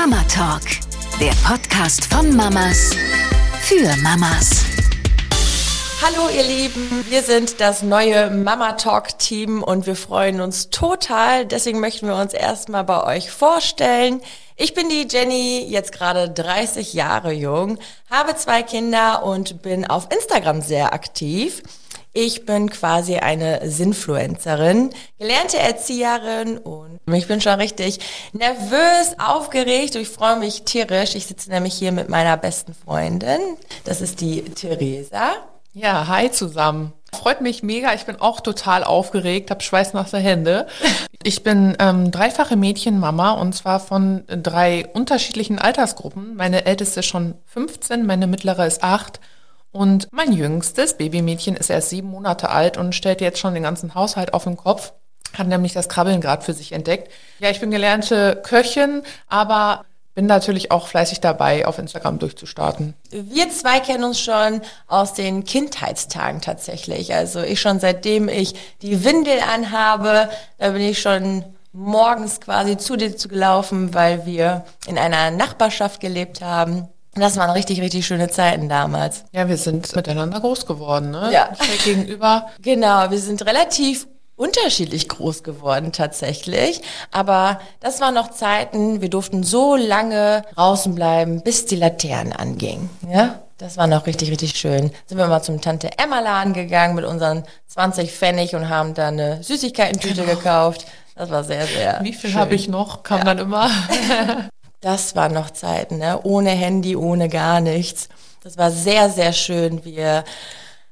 Mama Talk, der Podcast von Mamas für Mamas. Hallo ihr Lieben, wir sind das neue Mama Talk Team und wir freuen uns total. Deswegen möchten wir uns erstmal bei euch vorstellen. Ich bin die Jenny, jetzt gerade 30 Jahre jung, habe zwei Kinder und bin auf Instagram sehr aktiv. Ich bin quasi eine Sinfluencerin, gelernte Erzieherin und ich bin schon richtig nervös, aufgeregt und ich freue mich tierisch. Ich sitze nämlich hier mit meiner besten Freundin. Das ist die Theresa. Ja, hi zusammen. Freut mich mega. Ich bin auch total aufgeregt, habe schweißnasse Hände. Ich bin ähm, dreifache Mädchenmama und zwar von drei unterschiedlichen Altersgruppen. Meine älteste ist schon 15, meine mittlere ist acht und mein jüngstes Babymädchen ist erst sieben Monate alt und stellt jetzt schon den ganzen Haushalt auf den Kopf. Hat nämlich das Krabbeln gerade für sich entdeckt. Ja, ich bin gelernte Köchin, aber bin natürlich auch fleißig dabei, auf Instagram durchzustarten. Wir zwei kennen uns schon aus den Kindheitstagen tatsächlich. Also ich schon seitdem ich die Windel anhabe, da bin ich schon morgens quasi zu dir zu gelaufen, weil wir in einer Nachbarschaft gelebt haben. Das waren richtig, richtig schöne Zeiten damals. Ja, wir sind miteinander groß geworden, ne? Ja. Gegenüber. Genau, wir sind relativ unterschiedlich groß geworden tatsächlich. Aber das waren noch Zeiten, wir durften so lange draußen bleiben, bis die Laternen angingen. Ja? Das war noch richtig, richtig schön. Sind wir mal zum Tante Emma Laden gegangen mit unseren 20 Pfennig und haben da eine Süßigkeitentüte genau. gekauft. Das war sehr, sehr. Wie viel habe ich noch? Kam ja. dann immer. Das waren noch Zeiten, ne? ohne Handy, ohne gar nichts. Das war sehr, sehr schön. Wir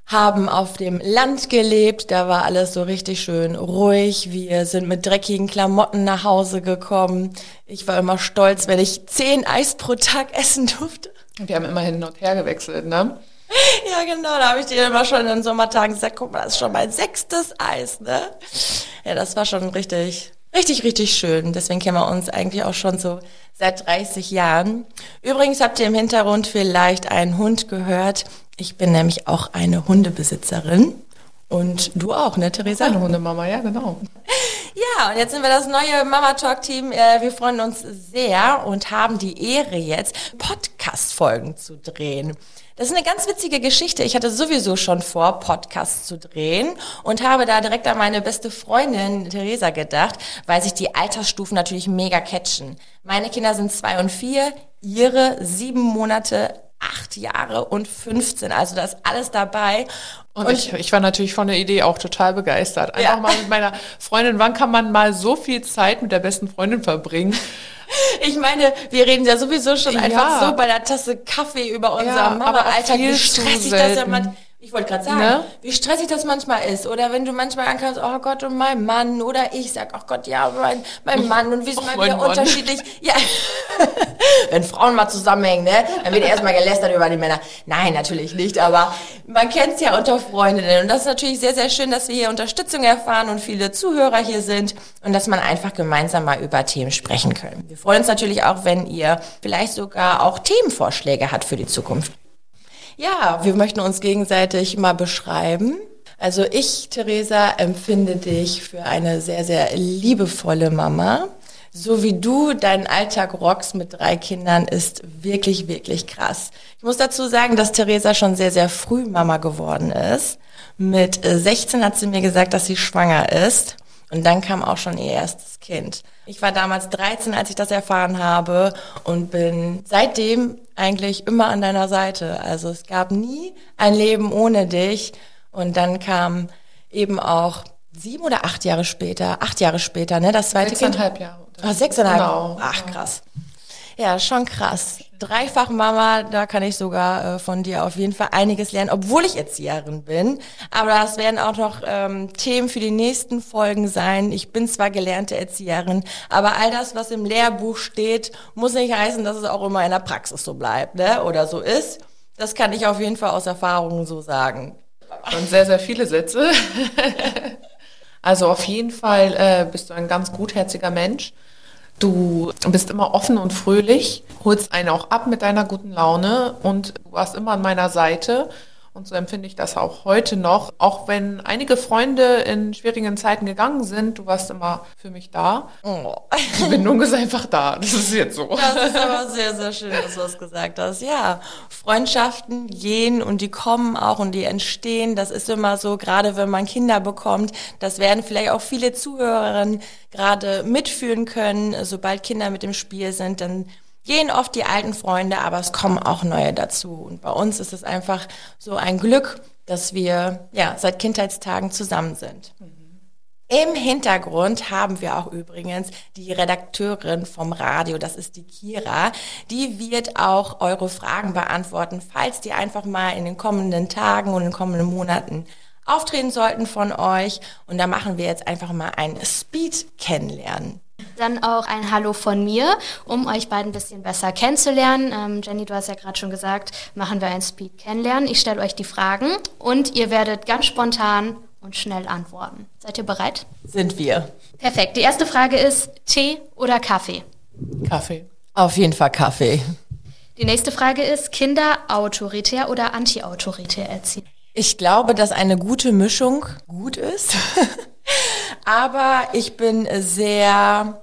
haben auf dem Land gelebt, da war alles so richtig schön ruhig. Wir sind mit dreckigen Klamotten nach Hause gekommen. Ich war immer stolz, wenn ich zehn Eis pro Tag essen durfte. Wir haben immer hin und her gewechselt, ne? Ja, genau, da habe ich dir immer schon in Sommertagen gesagt, guck mal, das ist schon mein sechstes Eis, ne? Ja, das war schon richtig, richtig, richtig schön. Deswegen kennen wir uns eigentlich auch schon so seit 30 Jahren. Übrigens habt ihr im Hintergrund vielleicht einen Hund gehört. Ich bin nämlich auch eine Hundebesitzerin. Und du auch, ne, Theresa? Eine Hundemama, ja, genau. Ja, und jetzt sind wir das neue Mama Talk Team. Äh, wir freuen uns sehr und haben die Ehre jetzt, Podcast-Folgen zu drehen. Das ist eine ganz witzige Geschichte. Ich hatte sowieso schon vor, Podcasts zu drehen und habe da direkt an meine beste Freundin Theresa gedacht, weil sich die Altersstufen natürlich mega catchen. Meine Kinder sind zwei und vier, ihre sieben Monate, acht Jahre und 15. Also da ist alles dabei. Und, und ich, ich war natürlich von der Idee auch total begeistert. Einfach ja. mal mit meiner Freundin, wann kann man mal so viel Zeit mit der besten Freundin verbringen? Ich meine, wir reden ja sowieso schon ja. einfach so bei der Tasse Kaffee über unser ja, Mama-Alltag, wie stressig das ja man ich wollte gerade sagen, ne? wie stressig das manchmal ist. Oder wenn du manchmal ankommst, oh Gott, und mein Mann. Oder ich sag, oh Gott, ja, mein, mein Mann. Und wir sind oh, mal wieder Mann. unterschiedlich. Ja. wenn Frauen mal zusammenhängen, ne? Dann wird erstmal gelästert über die Männer. Nein, natürlich nicht. Aber man kennt es ja unter Freundinnen. Und das ist natürlich sehr, sehr schön, dass wir hier Unterstützung erfahren und viele Zuhörer hier sind. Und dass man einfach gemeinsam mal über Themen sprechen können. Wir freuen uns natürlich auch, wenn ihr vielleicht sogar auch Themenvorschläge habt für die Zukunft. Ja, wir möchten uns gegenseitig mal beschreiben. Also ich, Theresa, empfinde dich für eine sehr, sehr liebevolle Mama. So wie du deinen Alltag rockst mit drei Kindern ist wirklich, wirklich krass. Ich muss dazu sagen, dass Theresa schon sehr, sehr früh Mama geworden ist. Mit 16 hat sie mir gesagt, dass sie schwanger ist. Und dann kam auch schon ihr erstes Kind. Ich war damals 13, als ich das erfahren habe und bin seitdem eigentlich immer an deiner Seite. Also es gab nie ein Leben ohne dich. Und dann kam eben auch sieben oder acht Jahre später, acht Jahre später, ne, das zweite Kind. Jahre. Ah, sechseinhalb. Genau. Ach, krass. Ja, schon krass. Dreifach Mama, da kann ich sogar äh, von dir auf jeden Fall einiges lernen, obwohl ich Erzieherin bin. Aber das werden auch noch ähm, Themen für die nächsten Folgen sein. Ich bin zwar gelernte Erzieherin, aber all das, was im Lehrbuch steht, muss nicht heißen, dass es auch immer in der Praxis so bleibt, ne? Oder so ist. Das kann ich auf jeden Fall aus Erfahrung so sagen. Und sehr, sehr viele Sätze. also auf jeden Fall äh, bist du ein ganz gutherziger Mensch. Du bist immer offen und fröhlich, holst einen auch ab mit deiner guten Laune und du warst immer an meiner Seite. Und so empfinde ich das auch heute noch. Auch wenn einige Freunde in schwierigen Zeiten gegangen sind, du warst immer für mich da. Oh. Die Bindung ist einfach da. Das ist jetzt so. Das ist aber sehr, sehr schön, dass du das gesagt hast. Ja, Freundschaften gehen und die kommen auch und die entstehen. Das ist immer so, gerade wenn man Kinder bekommt. Das werden vielleicht auch viele Zuhörerinnen gerade mitführen können. Sobald Kinder mit im Spiel sind, dann gehen oft die alten Freunde, aber es kommen auch neue dazu. Und bei uns ist es einfach so ein Glück, dass wir ja seit Kindheitstagen zusammen sind. Mhm. Im Hintergrund haben wir auch übrigens die Redakteurin vom Radio, das ist die Kira. Die wird auch eure Fragen beantworten, falls die einfach mal in den kommenden Tagen und in den kommenden Monaten auftreten sollten von euch. Und da machen wir jetzt einfach mal ein Speed kennenlernen. Dann auch ein Hallo von mir, um euch beiden ein bisschen besser kennenzulernen. Ähm, Jenny, du hast ja gerade schon gesagt, machen wir ein Speed kennenlernen. Ich stelle euch die Fragen und ihr werdet ganz spontan und schnell antworten. Seid ihr bereit? Sind wir. Perfekt. Die erste Frage ist Tee oder Kaffee? Kaffee. Auf jeden Fall Kaffee. Die nächste Frage ist Kinder autoritär oder anti-autoritär erziehen? Ich glaube, dass eine gute Mischung gut ist. Aber ich bin sehr,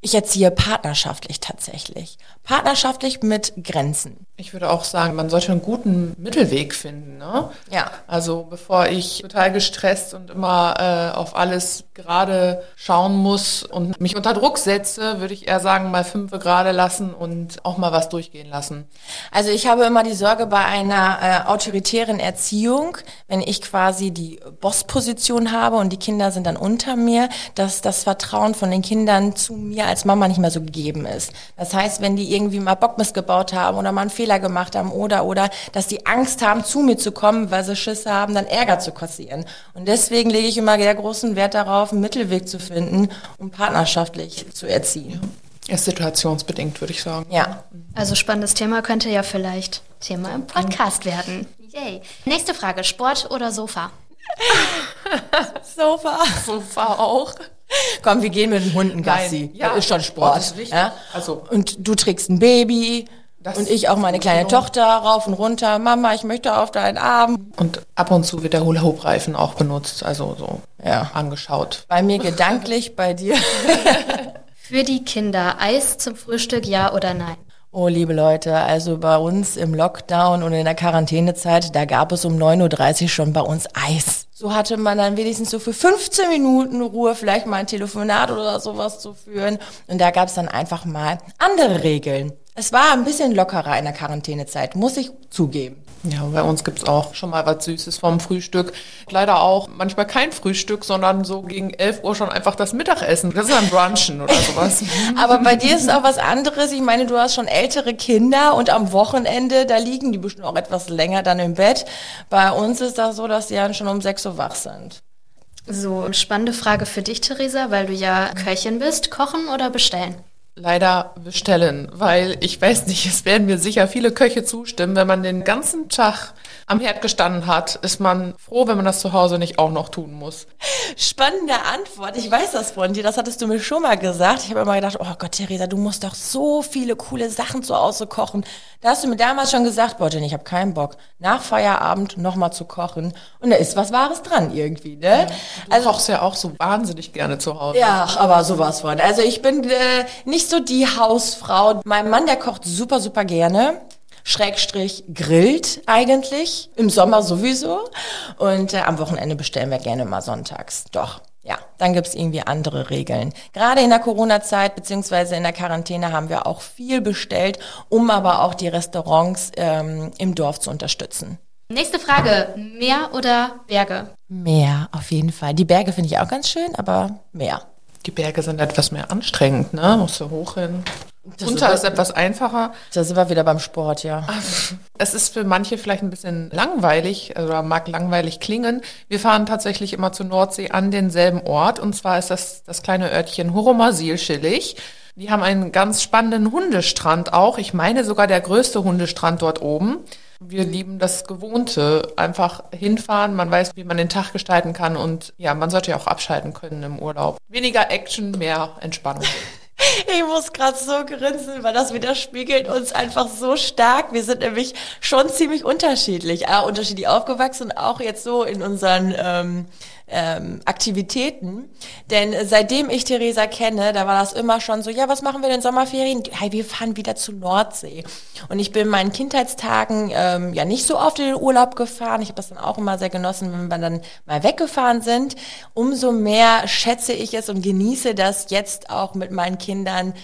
ich erziehe partnerschaftlich tatsächlich. Partnerschaftlich mit Grenzen. Ich würde auch sagen, man sollte einen guten Mittelweg finden. Ne? Ja. Also bevor ich total gestresst und immer äh, auf alles gerade schauen muss und mich unter Druck setze, würde ich eher sagen, mal fünf gerade lassen und auch mal was durchgehen lassen. Also ich habe immer die Sorge bei einer äh, autoritären Erziehung, wenn ich quasi die Bossposition habe und die Kinder sind dann unter mir, dass das Vertrauen von den Kindern zu mir als Mama nicht mehr so gegeben ist. Das heißt, wenn die irgendwie mal Bockmist gebaut haben oder mal einen Fehler gemacht haben oder, oder, dass die Angst haben, zu mir zu kommen, weil sie Schisse haben, dann Ärger zu kassieren. Und deswegen lege ich immer sehr großen Wert darauf, einen Mittelweg zu finden, um partnerschaftlich zu erziehen. Ist situationsbedingt, würde ich sagen. Ja. Also spannendes Thema könnte ja vielleicht Thema im Podcast werden. Yay. Nächste Frage, Sport oder Sofa? Sofa. Sofa auch. Komm, wir gehen mit den Hunden Gassi. Ja, das ist schon Sport. Das ist wichtig. Ja? Also. Und du trägst ein Baby. Das und ich auch meine kleine genau. Tochter rauf und runter. Mama, ich möchte auf deinen Arm. Und ab und zu wird der Hula-Hoop-Reifen auch benutzt, also so ja. angeschaut. Bei mir gedanklich, bei dir. Für die Kinder Eis zum Frühstück, ja oder nein? Oh, liebe Leute, also bei uns im Lockdown und in der Quarantänezeit, da gab es um 9.30 Uhr schon bei uns Eis. So hatte man dann wenigstens so für 15 Minuten Ruhe, vielleicht mal ein Telefonat oder sowas zu führen. Und da gab es dann einfach mal andere Regeln. Es war ein bisschen lockerer in der Quarantänezeit, muss ich zugeben. Ja, bei uns gibt's auch schon mal was Süßes vom Frühstück. Leider auch manchmal kein Frühstück, sondern so gegen 11 Uhr schon einfach das Mittagessen. Das ist ein Brunchen oder sowas. Aber bei dir ist es auch was anderes. Ich meine, du hast schon ältere Kinder und am Wochenende, da liegen die bestimmt auch etwas länger dann im Bett. Bei uns ist das so, dass die dann schon um 6 Uhr wach sind. So, spannende Frage für dich, Theresa, weil du ja Köchin bist. Kochen oder bestellen? Leider bestellen, weil ich weiß nicht, es werden mir sicher viele Köche zustimmen, wenn man den ganzen Tag am Herd gestanden hat, ist man froh, wenn man das zu Hause nicht auch noch tun muss. Spannende Antwort. Ich weiß das von dir. Das hattest du mir schon mal gesagt. Ich habe immer gedacht, oh Gott, Theresa, du musst doch so viele coole Sachen zu Hause kochen. Da hast du mir damals schon gesagt, boah, Jenny, ich habe keinen Bock, nach Feierabend nochmal zu kochen. Und da ist was Wahres dran irgendwie, ne? Ja, du also, kochst ja auch so wahnsinnig gerne zu Hause. Ja, aber sowas von. Also ich bin äh, nicht so die Hausfrau. Mein Mann, der kocht super, super gerne. Schrägstrich grillt eigentlich, im Sommer sowieso. Und äh, am Wochenende bestellen wir gerne mal sonntags. Doch. Ja, dann gibt's irgendwie andere Regeln. Gerade in der Corona-Zeit beziehungsweise in der Quarantäne haben wir auch viel bestellt, um aber auch die Restaurants ähm, im Dorf zu unterstützen. Nächste Frage, Meer oder Berge? Meer, auf jeden Fall. Die Berge finde ich auch ganz schön, aber Meer. Die Berge sind etwas mehr anstrengend, ne? Musst du hoch hin. Das Runter ist, ist etwas einfacher. Da sind wir wieder beim Sport, ja. Es ist für manche vielleicht ein bisschen langweilig oder mag langweilig klingen. Wir fahren tatsächlich immer zur Nordsee an denselben Ort und zwar ist das das kleine Örtchen Horomasil-Schillig. Die haben einen ganz spannenden Hundestrand auch. Ich meine sogar der größte Hundestrand dort oben. Wir lieben das Gewohnte. Einfach hinfahren, man weiß, wie man den Tag gestalten kann und ja, man sollte ja auch abschalten können im Urlaub. Weniger Action, mehr Entspannung. Ich muss gerade so grinsen, weil das widerspiegelt uns einfach so stark. Wir sind nämlich schon ziemlich unterschiedlich, äh, unterschiedlich aufgewachsen, auch jetzt so in unseren ähm, ähm, Aktivitäten. Denn seitdem ich Theresa kenne, da war das immer schon so, ja, was machen wir denn Sommerferien? Hey, wir fahren wieder zur Nordsee. Und ich bin in meinen Kindheitstagen ähm, ja nicht so oft in den Urlaub gefahren. Ich habe das dann auch immer sehr genossen, wenn wir dann mal weggefahren sind. Umso mehr schätze ich es und genieße das jetzt auch mit meinen Kindern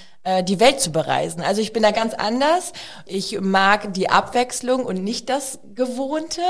die Welt zu bereisen. Also ich bin da ganz anders. Ich mag die Abwechslung und nicht das Gewohnte,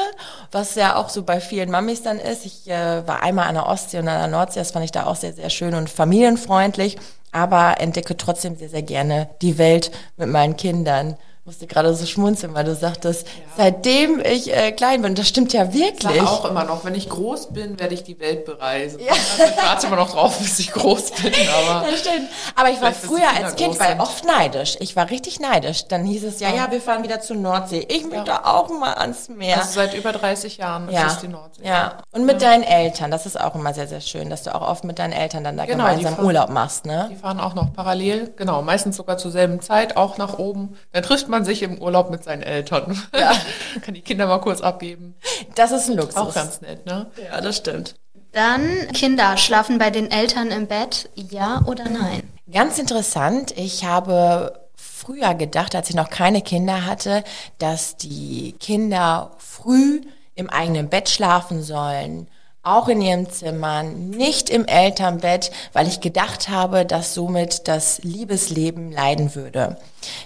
was ja auch so bei vielen Mamis dann ist. Ich äh, war einmal an der Ostsee und an der Nordsee, das fand ich da auch sehr, sehr schön und familienfreundlich, aber entdecke trotzdem sehr, sehr gerne die Welt mit meinen Kindern musste gerade so schmunzeln, weil du sagtest, ja. seitdem ich äh, klein bin, das stimmt ja wirklich. Ich auch immer noch, wenn ich groß bin, werde ich die Welt bereisen. Ja. Also ich warte immer noch drauf, bis ich groß bin. Aber, das stimmt. aber ich war früher als Kind weil oft neidisch. Ich war richtig neidisch. Dann hieß es, ja, ja, wir fahren wieder zur Nordsee. Ich möchte ja. auch mal ans Meer. Also seit über 30 Jahren ja. ist es die Nordsee. Ja, und mit deinen Eltern, das ist auch immer sehr, sehr schön, dass du auch oft mit deinen Eltern dann da genau, gemeinsam fahren, Urlaub machst. Ne? Die fahren auch noch parallel, genau, meistens sogar zur selben Zeit, auch nach oben. Dann trifft man sich im Urlaub mit seinen Eltern. Ja. Kann die Kinder mal kurz abgeben. Das ist ein Luxus. Auch ganz nett, ne? Ja, das stimmt. Dann Kinder schlafen bei den Eltern im Bett, ja oder nein? Ganz interessant. Ich habe früher gedacht, als ich noch keine Kinder hatte, dass die Kinder früh im eigenen Bett schlafen sollen auch in ihrem Zimmer, nicht im Elternbett, weil ich gedacht habe, dass somit das Liebesleben leiden würde.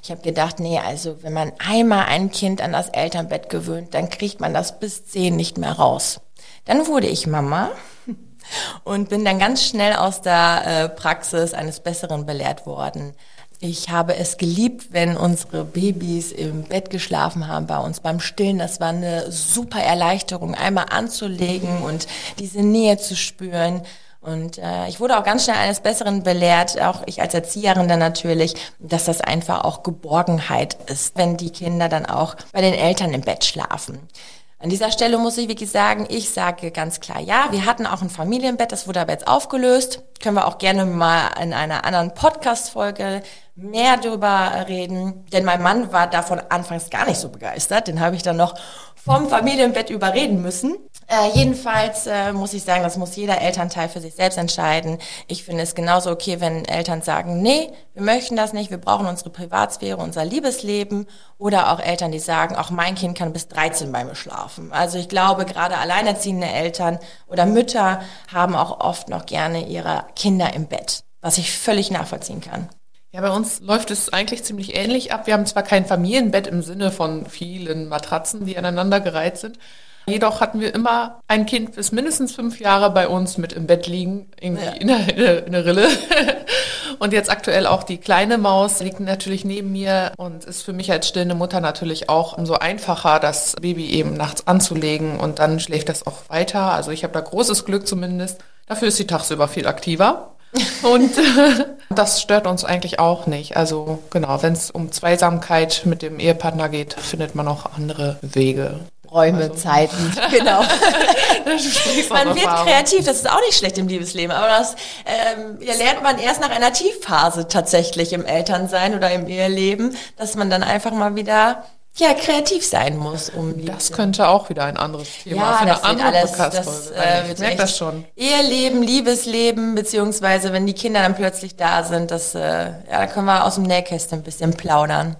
Ich habe gedacht, nee, also wenn man einmal ein Kind an das Elternbett gewöhnt, dann kriegt man das bis zehn nicht mehr raus. Dann wurde ich Mama und bin dann ganz schnell aus der äh, Praxis eines Besseren belehrt worden. Ich habe es geliebt, wenn unsere Babys im Bett geschlafen haben bei uns beim Stillen. Das war eine super Erleichterung, einmal anzulegen und diese Nähe zu spüren. Und äh, ich wurde auch ganz schnell eines Besseren belehrt, auch ich als Erzieherin dann natürlich, dass das einfach auch Geborgenheit ist, wenn die Kinder dann auch bei den Eltern im Bett schlafen. An dieser Stelle muss ich wirklich sagen, ich sage ganz klar, ja, wir hatten auch ein Familienbett, das wurde aber jetzt aufgelöst. Können wir auch gerne mal in einer anderen Podcast-Folge mehr darüber reden. Denn mein Mann war davon anfangs gar nicht so begeistert. Den habe ich dann noch vom Familienbett überreden müssen. Äh, jedenfalls äh, muss ich sagen, das muss jeder Elternteil für sich selbst entscheiden. Ich finde es genauso okay, wenn Eltern sagen, nee, wir möchten das nicht, wir brauchen unsere Privatsphäre, unser Liebesleben. Oder auch Eltern, die sagen, auch mein Kind kann bis 13 bei mir schlafen. Also ich glaube, gerade alleinerziehende Eltern oder Mütter haben auch oft noch gerne ihre Kinder im Bett, was ich völlig nachvollziehen kann. Ja, bei uns läuft es eigentlich ziemlich ähnlich ab. Wir haben zwar kein Familienbett im Sinne von vielen Matratzen, die aneinandergereiht sind. Jedoch hatten wir immer ein Kind bis mindestens fünf Jahre bei uns mit im Bett liegen, irgendwie ja. in, der, in, der, Rille. Und jetzt aktuell auch die kleine Maus liegt natürlich neben mir und ist für mich als stillende Mutter natürlich auch umso einfacher, das Baby eben nachts anzulegen und dann schläft das auch weiter. Also ich habe da großes Glück zumindest. Dafür ist sie tagsüber viel aktiver. Und das stört uns eigentlich auch nicht. Also genau, wenn es um Zweisamkeit mit dem Ehepartner geht, findet man auch andere Wege. Räume, also. Zeiten, genau. man wird kreativ, das ist auch nicht schlecht im Liebesleben, aber das ähm, ja, lernt man erst nach einer Tiefphase tatsächlich im Elternsein oder im Eheleben, dass man dann einfach mal wieder ja, kreativ sein muss. Um das könnte auch wieder ein anderes Thema ja, für eine andere alles, das, äh, ich merke das schon. Eheleben, Liebesleben, beziehungsweise wenn die Kinder dann plötzlich da sind, das, äh, ja, da können wir aus dem Nähkästchen ein bisschen plaudern.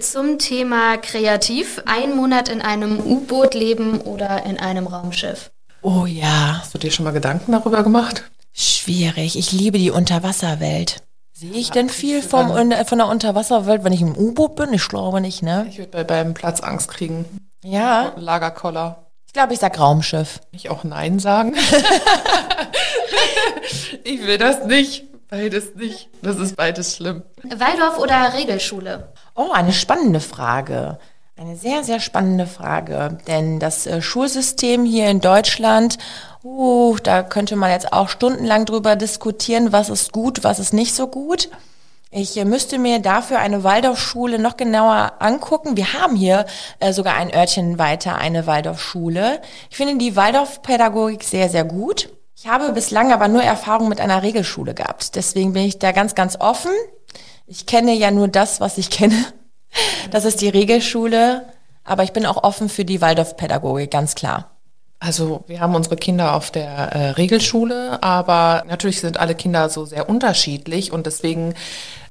Zum Thema kreativ. Ein Monat in einem U-Boot leben oder in einem Raumschiff. Oh ja. Hast du dir schon mal Gedanken darüber gemacht? Schwierig. Ich liebe die Unterwasserwelt. Sehe ich denn viel vom, von der Unterwasserwelt, wenn ich im U-Boot bin? Ich glaube nicht, ne? Ich würde bei beim Platz Angst kriegen. Ja. Lagerkoller. Ich glaube, ich sag Raumschiff. Ich auch Nein sagen. ich will das nicht. Beides nicht. Das ist beides schlimm. Waldorf oder Regelschule? Oh, eine spannende Frage. Eine sehr, sehr spannende Frage. Denn das äh, Schulsystem hier in Deutschland Uh, da könnte man jetzt auch stundenlang drüber diskutieren, was ist gut, was ist nicht so gut. Ich äh, müsste mir dafür eine Waldorfschule noch genauer angucken. Wir haben hier äh, sogar ein Örtchen weiter eine Waldorfschule. Ich finde die Waldorfpädagogik sehr, sehr gut. Ich habe bislang aber nur Erfahrung mit einer Regelschule gehabt. Deswegen bin ich da ganz, ganz offen. Ich kenne ja nur das, was ich kenne. Das ist die Regelschule. Aber ich bin auch offen für die Waldorfpädagogik, ganz klar. Also wir haben unsere Kinder auf der äh, Regelschule, aber natürlich sind alle Kinder so sehr unterschiedlich und deswegen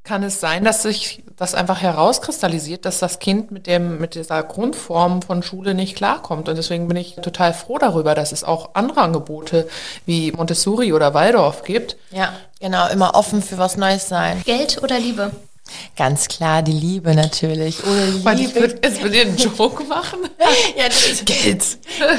kann es sein, dass sich das einfach herauskristallisiert, dass das Kind mit dem mit dieser Grundform von Schule nicht klarkommt und deswegen bin ich total froh darüber, dass es auch andere Angebote wie Montessori oder Waldorf gibt. Ja, genau, immer offen für was Neues sein. Geld oder Liebe? Ganz klar, die Liebe natürlich. Ohne Liebe. Ich würde jetzt mit dir einen Joke machen. ja, das Geld.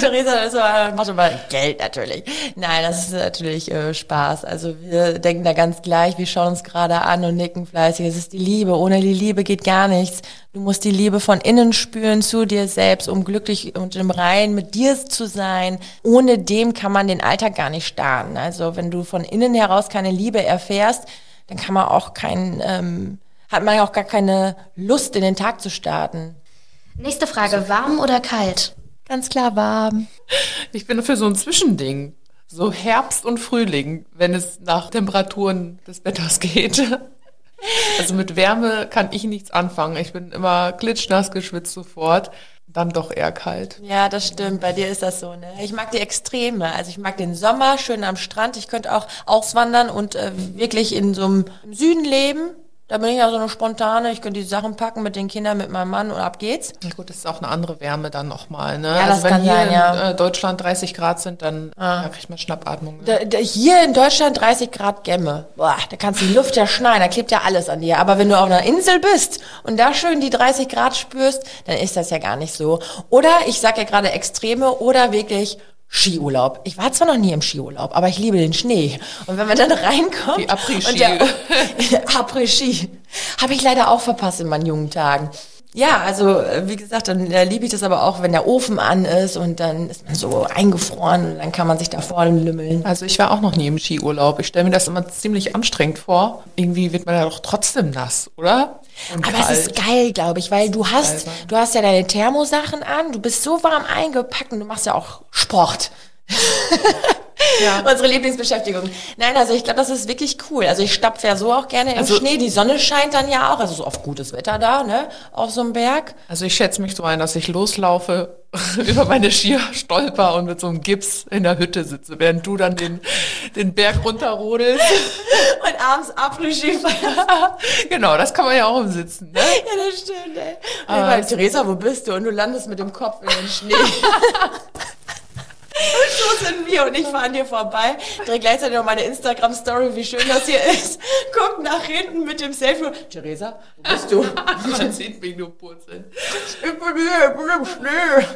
Theresa, das war, mach schon mal Geld natürlich. Nein, das ist natürlich äh, Spaß. Also wir denken da ganz gleich, wir schauen uns gerade an und nicken fleißig. Es ist die Liebe. Ohne die Liebe geht gar nichts. Du musst die Liebe von innen spüren zu dir selbst, um glücklich und im Rein mit dir zu sein. Ohne dem kann man den Alltag gar nicht starten. Also wenn du von innen heraus keine Liebe erfährst, dann kann man auch kein ähm, hat man ja auch gar keine Lust, in den Tag zu starten. Nächste Frage, warm oder kalt? Ganz klar warm. Ich bin für so ein Zwischending. So Herbst und Frühling, wenn es nach Temperaturen des Wetters geht. Also mit Wärme kann ich nichts anfangen. Ich bin immer klitschnass geschwitzt sofort. Dann doch eher kalt. Ja, das stimmt. Bei dir ist das so. Ne? Ich mag die Extreme. Also ich mag den Sommer schön am Strand. Ich könnte auch auswandern und äh, wirklich in so einem Süden leben da bin ich ja so eine spontane, ich könnte die Sachen packen mit den Kindern, mit meinem Mann und ab geht's. Ja, gut, das ist auch eine andere Wärme dann nochmal, ne? Ja, also das wenn kann hier sein, ja. in äh, Deutschland 30 Grad sind, dann ah. da kriegt man Schnappatmung. Ne? Da, da, hier in Deutschland 30 Grad Gämme. Boah, da kannst du die Luft ja schneiden, da klebt ja alles an dir. Aber wenn du auf einer Insel bist und da schön die 30 Grad spürst, dann ist das ja gar nicht so. Oder, ich sag ja gerade Extreme, oder wirklich Skiurlaub. Ich war zwar noch nie im Skiurlaub, aber ich liebe den Schnee. Und wenn man dann reinkommt Die Après-Ski. Après-Ski habe ich leider auch verpasst in meinen jungen Tagen. Ja, also wie gesagt, dann äh, liebe ich das aber auch, wenn der Ofen an ist und dann ist man so eingefroren und dann kann man sich da vorne lümmeln. Also ich war auch noch nie im Skiurlaub. Ich stelle mir das immer ziemlich anstrengend vor. Irgendwie wird man ja doch trotzdem nass, oder? Und aber kalt. es ist geil, glaube ich, weil du hast, du hast ja deine Thermosachen an, du bist so warm eingepackt und du machst ja auch Sport. Ja. Unsere Lieblingsbeschäftigung. Nein, also ich glaube, das ist wirklich cool. Also ich stapfe ja so auch gerne im also, Schnee. Die Sonne scheint dann ja auch. Also so oft gutes Wetter da, ne? Auf so einem Berg. Also ich schätze mich so ein, dass ich loslaufe, über meine Skier stolper und mit so einem Gips in der Hütte sitze, während du dann den, den Berg runterrodelst. und abends Après-Ski Genau, das kann man ja auch im Sitzen, ne? Ja, das stimmt, ey. Aber Theresa, wo bist du? Und du landest mit dem Kopf in den Schnee. So sind wir und ich fahre an dir vorbei, drehe gleichzeitig noch meine Instagram-Story, wie schön das hier ist. Guck nach hinten mit dem Selfie. Theresa, wo bist du? Man sieht mich nur purzeln. Ich bin hier, ich bin im Schnee.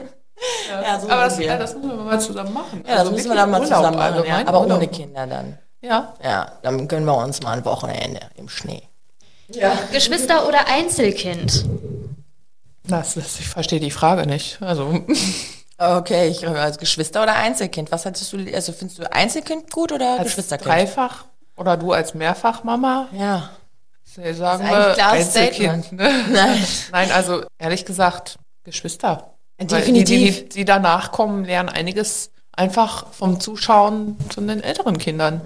Ja, ja so aber das, ja, das müssen wir mal zusammen machen. Ja, das also müssen wir dann mal zusammen machen. Ja. Aber ohne Kinder dann. Ja. Ja, dann gönnen wir uns mal ein Wochenende im Schnee. Ja. Geschwister oder Einzelkind? Das, das, ich verstehe die Frage nicht. Also. Okay, ich als Geschwister oder Einzelkind. Was hattest du, also findest du Einzelkind gut oder als Geschwisterkind? Dreifach oder du als Mehrfachmama? Ja. Sagen wir Einzelkind. Ne? Nein. Nein, also ehrlich gesagt, Geschwister. Definitiv. Die, die, die danach kommen, lernen einiges einfach vom Zuschauen zu den älteren Kindern.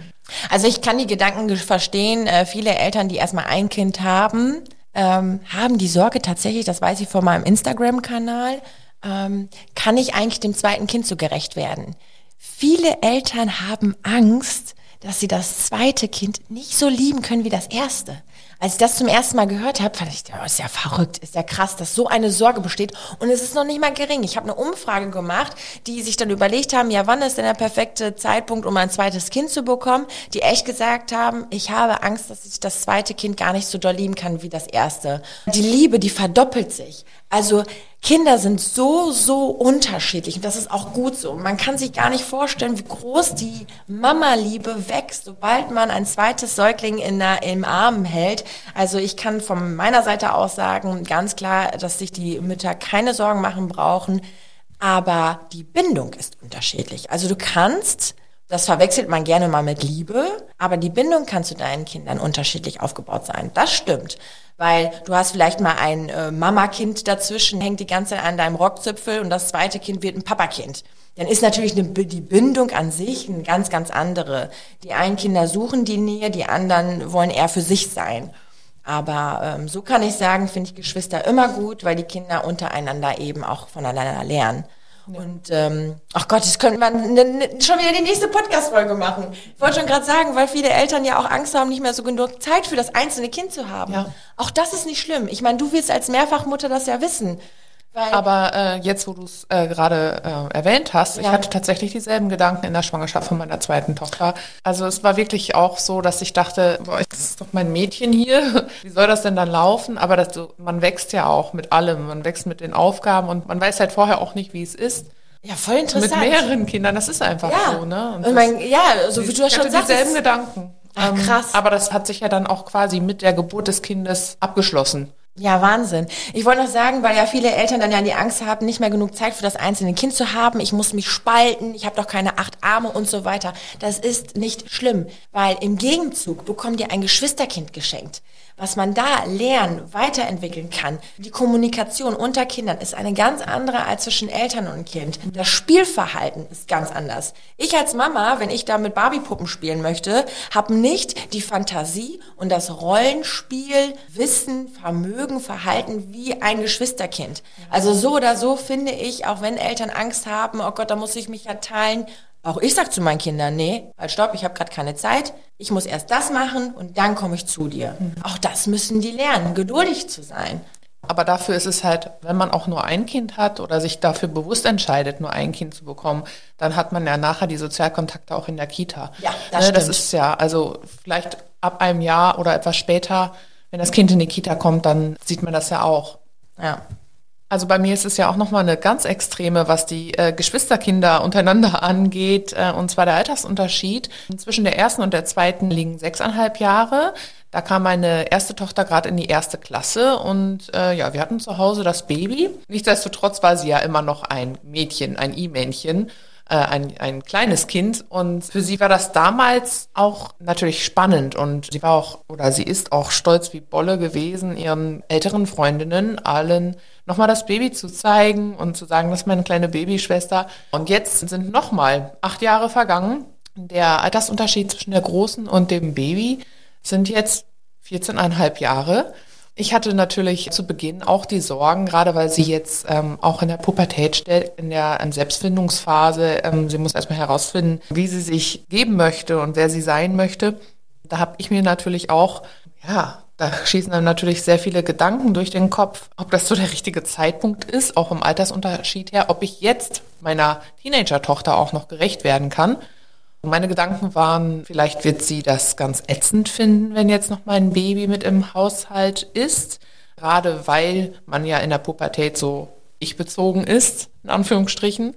Also ich kann die Gedanken verstehen. Äh, viele Eltern, die erstmal ein Kind haben, ähm, haben die Sorge tatsächlich, das weiß ich von meinem Instagram-Kanal, ähm, kann ich eigentlich dem zweiten Kind so gerecht werden? Viele Eltern haben Angst, dass sie das zweite Kind nicht so lieben können wie das erste. Als ich das zum ersten Mal gehört habe, fand ich, oh, ist ja verrückt, ist ja krass, dass so eine Sorge besteht. Und es ist noch nicht mal gering. Ich habe eine Umfrage gemacht, die sich dann überlegt haben, ja, wann ist denn der perfekte Zeitpunkt, um ein zweites Kind zu bekommen? Die echt gesagt haben, ich habe Angst, dass ich das zweite Kind gar nicht so doll lieben kann wie das erste. Die Liebe, die verdoppelt sich. Also Kinder sind so, so unterschiedlich und das ist auch gut so. Man kann sich gar nicht vorstellen, wie groß die Mama-Liebe wächst, sobald man ein zweites Säugling in der, im Arm hält. Also ich kann von meiner Seite aus sagen, ganz klar, dass sich die Mütter keine Sorgen machen brauchen, aber die Bindung ist unterschiedlich. Also du kannst das verwechselt man gerne mal mit Liebe, aber die Bindung kann zu deinen Kindern unterschiedlich aufgebaut sein. Das stimmt. Weil du hast vielleicht mal ein äh, Mama-Kind dazwischen, hängt die ganze Zeit an deinem Rockzipfel und das zweite Kind wird ein Papakind. Dann ist natürlich die Bindung an sich eine ganz, ganz andere. Die einen Kinder suchen die Nähe, die anderen wollen eher für sich sein. Aber ähm, so kann ich sagen, finde ich Geschwister immer gut, weil die Kinder untereinander eben auch voneinander lernen. Ja. Und ähm, ach Gott, das könnte man ne, ne, schon wieder die nächste Podcast-Folge machen. Ich wollte schon gerade sagen, weil viele Eltern ja auch Angst haben, nicht mehr so genug Zeit für das einzelne Kind zu haben. Ja. Auch das ist nicht schlimm. Ich meine, du willst als Mehrfachmutter das ja wissen. Weil Aber äh, jetzt, wo du es äh, gerade äh, erwähnt hast, ja. ich hatte tatsächlich dieselben Gedanken in der Schwangerschaft von meiner zweiten Tochter. Also es war wirklich auch so, dass ich dachte, boah, das ist doch mein Mädchen hier. Wie soll das denn dann laufen? Aber das, man wächst ja auch mit allem. Man wächst mit den Aufgaben und man weiß halt vorher auch nicht, wie es ist. Ja, voll interessant. Mit mehreren Kindern, das ist einfach ja. so, ne? Und, und mein, ja, so wie du ja schon sagst. dieselben Gedanken. Ach, ähm, krass. aber das hat sich ja dann auch quasi mit der Geburt des Kindes abgeschlossen. Ja, Wahnsinn. Ich wollte noch sagen, weil ja viele Eltern dann ja die Angst haben, nicht mehr genug Zeit für das einzelne Kind zu haben. Ich muss mich spalten, ich habe doch keine acht Arme und so weiter. Das ist nicht schlimm, weil im Gegenzug bekommt ihr ein Geschwisterkind geschenkt was man da lernen, weiterentwickeln kann. Die Kommunikation unter Kindern ist eine ganz andere als zwischen Eltern und Kind. Das Spielverhalten ist ganz anders. Ich als Mama, wenn ich da mit Barbiepuppen spielen möchte, habe nicht die Fantasie und das Rollenspiel, Wissen, Vermögen, Verhalten wie ein Geschwisterkind. Also so oder so finde ich, auch wenn Eltern Angst haben, oh Gott, da muss ich mich ja teilen, auch ich sag zu meinen Kindern, nee, halt stopp, ich habe gerade keine Zeit. Ich muss erst das machen und dann komme ich zu dir. Mhm. Auch das müssen die lernen, geduldig zu sein. Aber dafür ist es halt, wenn man auch nur ein Kind hat oder sich dafür bewusst entscheidet, nur ein Kind zu bekommen, dann hat man ja nachher die Sozialkontakte auch in der Kita. Ja, das ne, Das ist ja, also vielleicht ab einem Jahr oder etwas später, wenn das Kind in die Kita kommt, dann sieht man das ja auch. Ja. Also bei mir ist es ja auch nochmal eine ganz extreme, was die äh, Geschwisterkinder untereinander angeht, äh, und zwar der Altersunterschied. Zwischen der ersten und der zweiten liegen sechseinhalb Jahre. Da kam meine erste Tochter gerade in die erste Klasse und äh, ja, wir hatten zu Hause das Baby. Nichtsdestotrotz war sie ja immer noch ein Mädchen, ein I-Männchen äh, ein, ein kleines Kind. Und für sie war das damals auch natürlich spannend. Und sie war auch, oder sie ist auch stolz wie Bolle gewesen, ihren älteren Freundinnen allen nochmal das Baby zu zeigen und zu sagen, das ist meine kleine Babyschwester. Und jetzt sind nochmal acht Jahre vergangen. Der Altersunterschied zwischen der Großen und dem Baby sind jetzt 14,5 Jahre. Ich hatte natürlich zu Beginn auch die Sorgen, gerade weil sie jetzt ähm, auch in der Pubertät stellt, in der Selbstfindungsphase. Ähm, sie muss erstmal herausfinden, wie sie sich geben möchte und wer sie sein möchte. Da habe ich mir natürlich auch, ja, da schießen dann natürlich sehr viele Gedanken durch den Kopf, ob das so der richtige Zeitpunkt ist, auch im Altersunterschied her, ob ich jetzt meiner Teenager-Tochter auch noch gerecht werden kann. Meine Gedanken waren, vielleicht wird sie das ganz ätzend finden, wenn jetzt noch mein Baby mit im Haushalt ist. Gerade weil man ja in der Pubertät so ich bezogen ist, in Anführungsstrichen.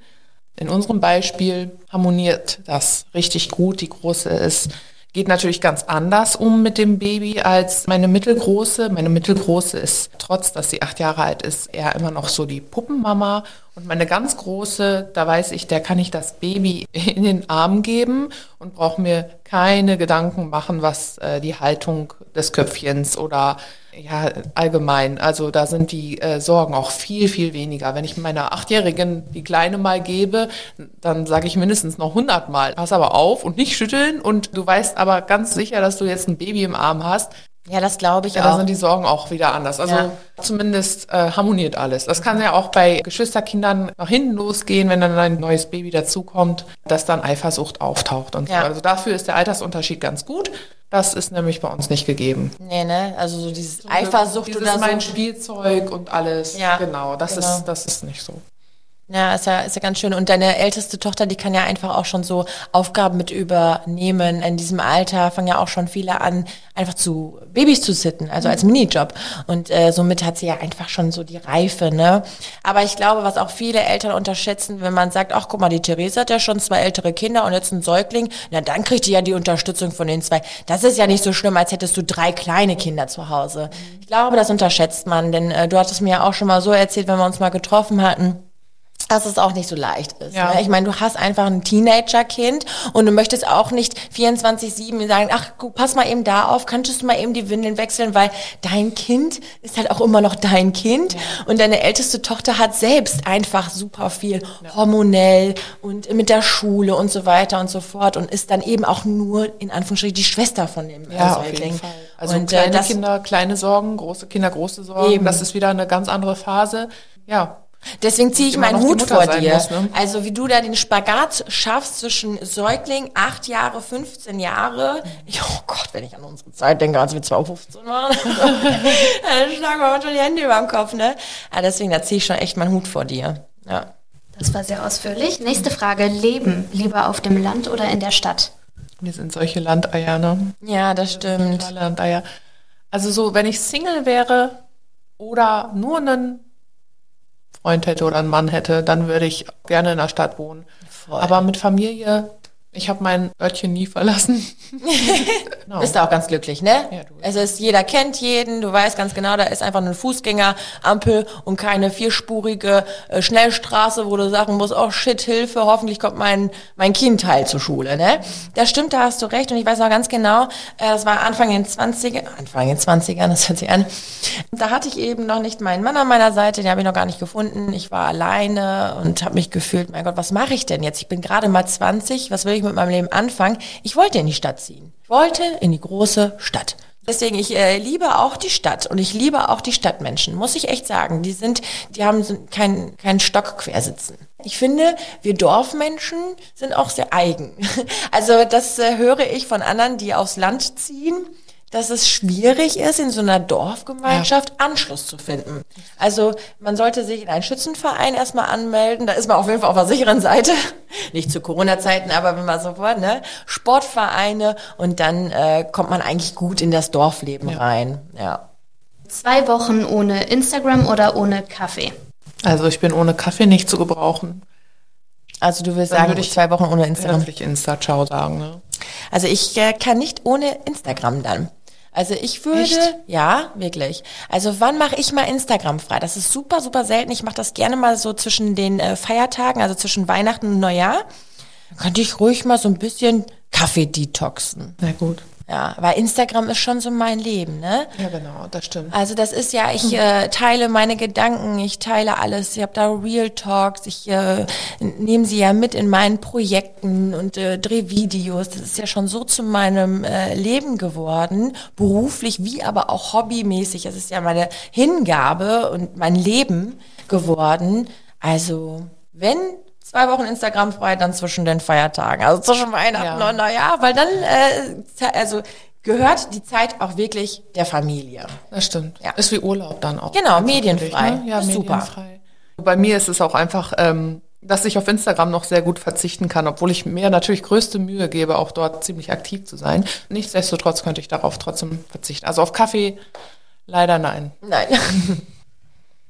In unserem Beispiel harmoniert das richtig gut. Die Große ist geht natürlich ganz anders um mit dem Baby als meine mittelgroße. Meine mittelgroße ist, trotz dass sie acht Jahre alt ist, eher immer noch so die Puppenmama. Und meine ganz große, da weiß ich, der kann ich das Baby in den Arm geben und brauche mir keine Gedanken machen, was äh, die Haltung des Köpfchens oder ja, allgemein. Also da sind die äh, Sorgen auch viel, viel weniger. Wenn ich meiner Achtjährigen die Kleine mal gebe, dann sage ich mindestens noch hundertmal, pass aber auf und nicht schütteln und du weißt aber ganz sicher, dass du jetzt ein Baby im Arm hast. Ja, das glaube ich ja, auch. Da sind die Sorgen auch wieder anders. Also ja. zumindest äh, harmoniert alles. Das kann ja auch bei Geschwisterkindern nach hinten losgehen, wenn dann ein neues Baby dazukommt, dass dann Eifersucht auftaucht und ja. so. Also dafür ist der Altersunterschied ganz gut. Das ist nämlich bei uns nicht gegeben. Nee, ne? Also so dieses so Eifersucht dieses oder so. mein Spielzeug und alles. Ja. Genau, das genau. ist das ist nicht so. Ja, ist ja, ist ja ganz schön. Und deine älteste Tochter, die kann ja einfach auch schon so Aufgaben mit übernehmen. In diesem Alter fangen ja auch schon viele an, einfach zu Babys zu sitten, also als Minijob. Und äh, somit hat sie ja einfach schon so die Reife, ne? Aber ich glaube, was auch viele Eltern unterschätzen, wenn man sagt, ach guck mal, die Therese hat ja schon zwei ältere Kinder und jetzt einen Säugling, na dann kriegt die ja die Unterstützung von den zwei. Das ist ja nicht so schlimm, als hättest du drei kleine Kinder zu Hause. Ich glaube, das unterschätzt man, denn äh, du hattest mir ja auch schon mal so erzählt, wenn wir uns mal getroffen hatten dass es auch nicht so leicht ist. Ja. Ne? Ich meine, du hast einfach ein Teenager-Kind und du möchtest auch nicht 24-7 sagen, ach, pass mal eben da auf, könntest du mal eben die Windeln wechseln, weil dein Kind ist halt auch immer noch dein Kind ja. und deine älteste Tochter hat selbst einfach super viel ja. hormonell und mit der Schule und so weiter und so fort und ist dann eben auch nur in Anführungsstrichen die Schwester von dem ja, Säugling. Auf jeden Fall. Also und, kleine äh, Kinder, kleine Sorgen, große Kinder, große Sorgen. Eben. Das ist wieder eine ganz andere Phase. Ja, Deswegen ziehe ich meinen Hut vor dir. Muss, ne? Also wie du da den Spagat schaffst zwischen Säugling, acht Jahre, 15 Jahre. Ich, oh Gott, wenn ich an unsere Zeit denke, als wir 15 waren, dann schlagen wir manchmal die Hände über dem Kopf, ne? Aber deswegen, da ziehe ich schon echt meinen Hut vor dir. Ja. Das war sehr ausführlich. Nächste Frage. Leben lieber auf dem Land oder in der Stadt? Wir sind solche Landeier, ne? Ja, das stimmt. Landeier. Also so, wenn ich Single wäre oder nur einen Freund hätte oder einen Mann hätte, dann würde ich gerne in der Stadt wohnen. Voll. Aber mit Familie ich habe mein Örtchen nie verlassen. no. Bist du auch ganz glücklich, ne? Ja, du. Es ist, jeder kennt jeden, du weißt ganz genau, da ist einfach eine Fußgängerampel und keine vierspurige äh, Schnellstraße, wo du sagen musst, oh shit, Hilfe, hoffentlich kommt mein, mein Kind halt zur Schule, ne? Das stimmt, da hast du recht und ich weiß auch ganz genau, äh, das war Anfang in den 20 Anfang in den 20ern, das hört sich an. Da hatte ich eben noch nicht meinen Mann an meiner Seite, den habe ich noch gar nicht gefunden. Ich war alleine und habe mich gefühlt, mein Gott, was mache ich denn jetzt? Ich bin gerade mal 20, was will ich mit meinem Leben anfangen. Ich wollte in die Stadt ziehen. Ich wollte in die große Stadt. Deswegen, ich äh, liebe auch die Stadt und ich liebe auch die Stadtmenschen, muss ich echt sagen. Die sind, die haben so keinen keinen Stock quersitzen. Ich finde, wir Dorfmenschen sind auch sehr eigen. Also das äh, höre ich von anderen, die aufs Land ziehen dass es schwierig ist, in so einer Dorfgemeinschaft ja. Anschluss zu finden. Also man sollte sich in einen Schützenverein erstmal anmelden, da ist man auf jeden Fall auf der sicheren Seite. Nicht zu Corona-Zeiten, aber wenn man sofort, ne? Sportvereine und dann äh, kommt man eigentlich gut in das Dorfleben ja. rein. Ja. Zwei Wochen ohne Instagram oder ohne Kaffee? Also ich bin ohne Kaffee nicht zu gebrauchen. Also du willst Dann sagen, würde ich zwei Wochen ohne Instagram? Würde ich Insta-Ciao sagen, ne? Also ich äh, kann nicht ohne Instagram dann. Also ich würde, Echt? ja, wirklich. Also wann mache ich mal Instagram frei? Das ist super, super selten. Ich mache das gerne mal so zwischen den äh, Feiertagen, also zwischen Weihnachten und Neujahr. Dann könnte ich ruhig mal so ein bisschen Kaffee detoxen. Na gut. Ja, weil Instagram ist schon so mein Leben, ne? Ja, genau, das stimmt. Also das ist ja, ich äh, teile meine Gedanken, ich teile alles. Ich habe da Real Talks, ich äh, nehme sie ja mit in meinen Projekten und äh, drehe Videos. Das ist ja schon so zu meinem äh, Leben geworden, beruflich wie aber auch hobbymäßig. Es ist ja meine Hingabe und mein Leben geworden. Also wenn zwei Wochen Instagram frei, dann zwischen den Feiertagen, also zwischen Weihnachten ja. und Neujahr, weil dann, äh, also gehört die Zeit auch wirklich der Familie. Das stimmt. Ja. Ist wie Urlaub dann auch. Genau, medienfrei. Ne? Ja, medienfrei. Super. Bei mir ist es auch einfach, ähm, dass ich auf Instagram noch sehr gut verzichten kann, obwohl ich mir natürlich größte Mühe gebe, auch dort ziemlich aktiv zu sein. Nichtsdestotrotz könnte ich darauf trotzdem verzichten. Also auf Kaffee leider nein. Nein.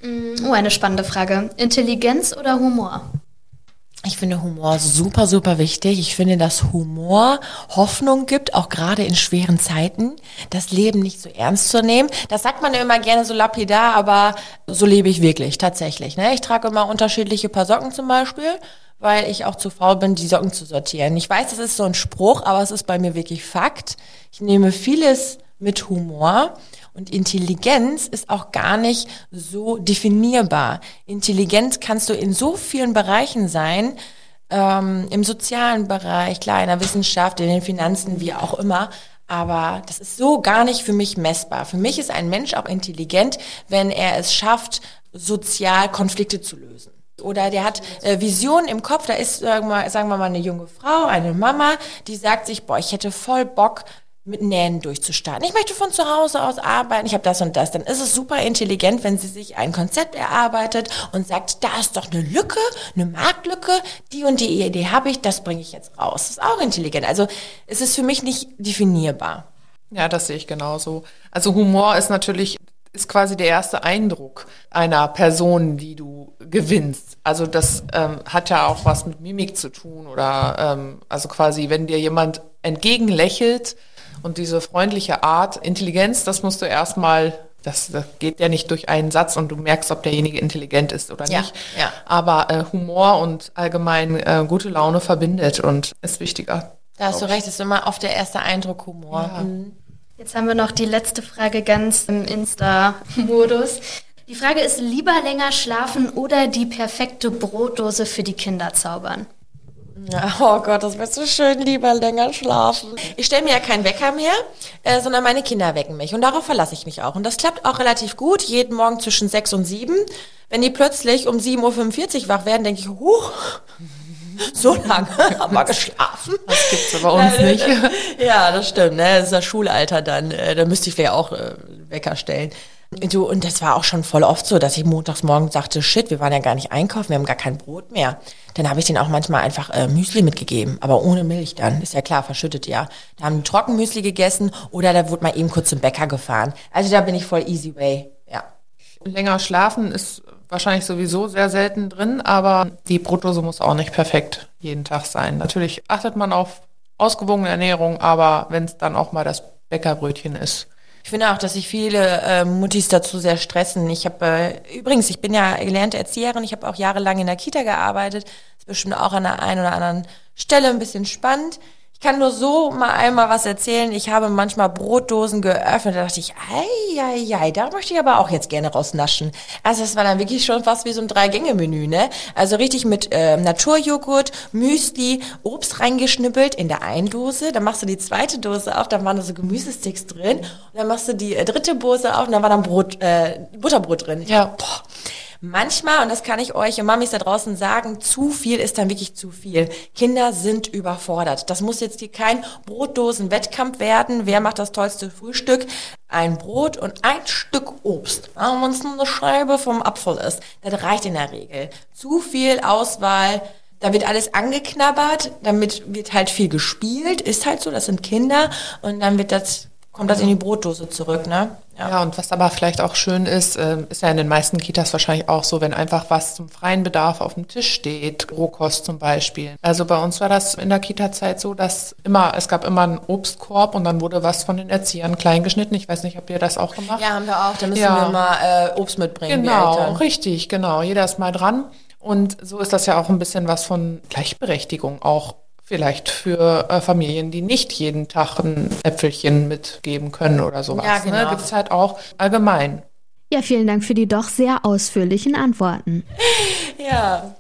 oh, eine spannende Frage. Intelligenz oder Humor? Ich finde Humor super, super wichtig. Ich finde, dass Humor Hoffnung gibt, auch gerade in schweren Zeiten, das Leben nicht so ernst zu nehmen. Das sagt man immer gerne so lapidar, aber so lebe ich wirklich, tatsächlich. Ne? Ich trage immer unterschiedliche Paar Socken zum Beispiel, weil ich auch zu faul bin, die Socken zu sortieren. Ich weiß, das ist so ein Spruch, aber es ist bei mir wirklich Fakt. Ich nehme vieles mit Humor und Intelligenz ist auch gar nicht so definierbar. Intelligent kannst du in so vielen Bereichen sein, ähm, im sozialen Bereich, klar, in der Wissenschaft, in den Finanzen, wie auch immer. Aber das ist so gar nicht für mich messbar. Für mich ist ein Mensch auch intelligent, wenn er es schafft, sozial Konflikte zu lösen. Oder der hat äh, Visionen im Kopf, da ist, sagen wir mal, eine junge Frau, eine Mama, die sagt sich, boah, ich hätte voll Bock, mit Nähen durchzustarten. Ich möchte von zu Hause aus arbeiten, ich habe das und das. Dann ist es super intelligent, wenn sie sich ein Konzept erarbeitet und sagt, da ist doch eine Lücke, eine Marktlücke, die und die Idee habe ich, das bringe ich jetzt raus. Das ist auch intelligent. Also es ist für mich nicht definierbar. Ja, das sehe ich genauso. Also Humor ist natürlich ist quasi der erste Eindruck einer Person, die du gewinnst. Also das ähm, hat ja auch was mit Mimik zu tun oder ähm, also quasi, wenn dir jemand entgegenlächelt, und diese freundliche Art, Intelligenz, das musst du erstmal Das, das, geht ja nicht durch einen Satz und du merkst, ob derjenige intelligent ist oder nicht. Ja, ja. Aber äh, Humor und allgemein äh, gute Laune verbindet und ist wichtiger. Da hast du recht, ist immer oft der erste Eindruck Humor. Ja. Mhm. Jetzt haben wir noch die letzte Frage ganz im Insta-Modus. Die Frage ist, lieber länger schlafen oder die perfekte Brotdose für die Kinder zaubern? Oh Gott, das wird so schön, lieber länger schlafen. Ich stelle mir ja keinen Wecker mehr, äh, sondern meine Kinder wecken mich. Und darauf verlasse ich mich auch. Und das klappt auch relativ gut, jeden Morgen zwischen sechs und sieben. Wenn die plötzlich um 7.45 Uhr wach werden, denke ich, huch, so lange haben wir geschlafen. Das gibt's aber uns äh, nicht. Ja, das stimmt. Ne? Das ist das Schulalter dann. Äh, da müsste ich vielleicht auch äh, Wecker stellen. Du, und das war auch schon voll oft so, dass ich montags morgens sagte, shit, wir waren ja gar nicht einkaufen, wir haben gar kein Brot mehr. Dann habe ich denen auch manchmal einfach äh, Müsli mitgegeben, aber ohne Milch dann. Ist ja klar, verschüttet ja. Da haben die Trockenmüsli gegessen oder da wurde mal eben kurz zum Bäcker gefahren. Also da bin ich voll easy way, ja. Länger schlafen ist wahrscheinlich sowieso sehr selten drin, aber die Brotdose muss auch nicht perfekt jeden Tag sein. Natürlich achtet man auf ausgewogene Ernährung, aber wenn es dann auch mal das Bäckerbrötchen ist, ich finde auch, dass sich viele äh, Muttis dazu sehr stressen. Ich habe äh, übrigens, ich bin ja gelernte Erzieherin, ich habe auch jahrelang in der Kita gearbeitet. Das ist bestimmt auch an der einen oder anderen Stelle ein bisschen spannend. Ich kann nur so mal einmal was erzählen. Ich habe manchmal Brotdosen geöffnet. Da dachte ich, ei, ei, ei, da möchte ich aber auch jetzt gerne rausnaschen. Also das war dann wirklich schon fast wie so ein Drei-Gänge-Menü, ne? Also richtig mit äh, Naturjoghurt, Müsli, Obst reingeschnippelt in der einen Dose. Dann machst du die zweite Dose auf, dann waren da so Gemüsesticks drin. Und dann machst du die äh, dritte Dose auf und dann war dann Brot, äh, Butterbrot drin. Ja. Boah Manchmal, und das kann ich euch und Mamis da draußen sagen, zu viel ist dann wirklich zu viel. Kinder sind überfordert. Das muss jetzt hier kein Brotdosen-Wettkampf werden. Wer macht das tollste Frühstück? Ein Brot und ein Stück Obst. Wenn es nur eine Scheibe vom Apfel ist, das reicht in der Regel. Zu viel Auswahl, da wird alles angeknabbert, damit wird halt viel gespielt, ist halt so, das sind Kinder und dann wird das kommt das in die Brotdose zurück, ne? Ja. ja, und was aber vielleicht auch schön ist, äh, ist ja in den meisten Kitas wahrscheinlich auch so, wenn einfach was zum freien Bedarf auf dem Tisch steht, Rohkost zum Beispiel. Also bei uns war das in der Kita-Zeit so, dass immer, es gab immer einen Obstkorb und dann wurde was von den Erziehern klein geschnitten. Ich weiß nicht, habt ihr das auch gemacht? Ja, haben wir auch. Da müssen ja. wir mal äh, Obst mitbringen. Genau, richtig, genau. Jeder ist mal dran. Und so ist das ja auch ein bisschen was von Gleichberechtigung auch Vielleicht für äh, Familien, die nicht jeden Tag ein Äpfelchen mitgeben können oder sowas. Ja, ne? genau. ne? Gibt es halt auch allgemein. Ja, vielen Dank für die doch sehr ausführlichen Antworten. Ja,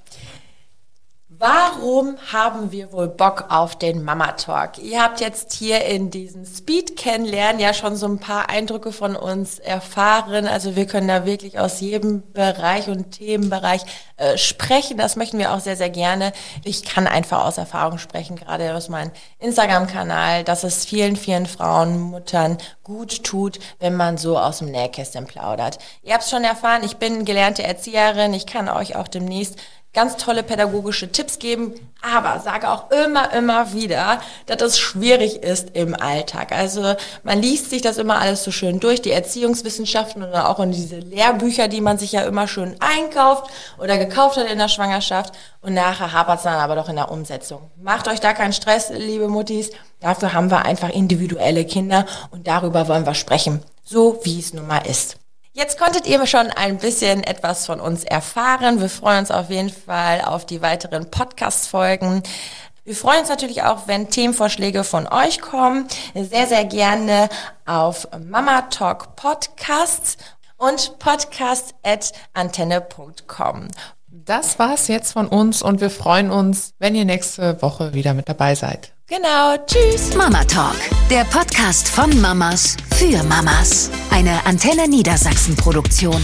Warum haben wir wohl Bock auf den Mama Talk? Ihr habt jetzt hier in diesem Speed kennenlernen ja schon so ein paar Eindrücke von uns erfahren. Also wir können da wirklich aus jedem Bereich und Themenbereich äh, sprechen. Das möchten wir auch sehr, sehr gerne. Ich kann einfach aus Erfahrung sprechen, gerade aus meinem Instagram-Kanal, dass es vielen, vielen Frauen, Muttern gut tut, wenn man so aus dem Nähkästchen plaudert. Ihr habt es schon erfahren, ich bin gelernte Erzieherin. Ich kann euch auch demnächst ganz tolle pädagogische Tipps geben, aber sage auch immer, immer wieder, dass es schwierig ist im Alltag. Also man liest sich das immer alles so schön durch, die Erziehungswissenschaften oder auch in diese Lehrbücher, die man sich ja immer schön einkauft oder gekauft hat in der Schwangerschaft und nachher hapert es dann aber doch in der Umsetzung. Macht euch da keinen Stress, liebe Muttis. Dafür haben wir einfach individuelle Kinder und darüber wollen wir sprechen, so wie es nun mal ist. Jetzt konntet ihr schon ein bisschen etwas von uns erfahren. Wir freuen uns auf jeden Fall auf die weiteren Podcast-Folgen. Wir freuen uns natürlich auch, wenn Themenvorschläge von euch kommen. Sehr, sehr gerne auf Mama Talk Podcasts und podcast.antenne.com. Das war's jetzt von uns und wir freuen uns, wenn ihr nächste Woche wieder mit dabei seid. Genau, tschüss. Mama Talk, der Podcast von Mamas für Mamas. Eine Antenne Niedersachsen Produktion.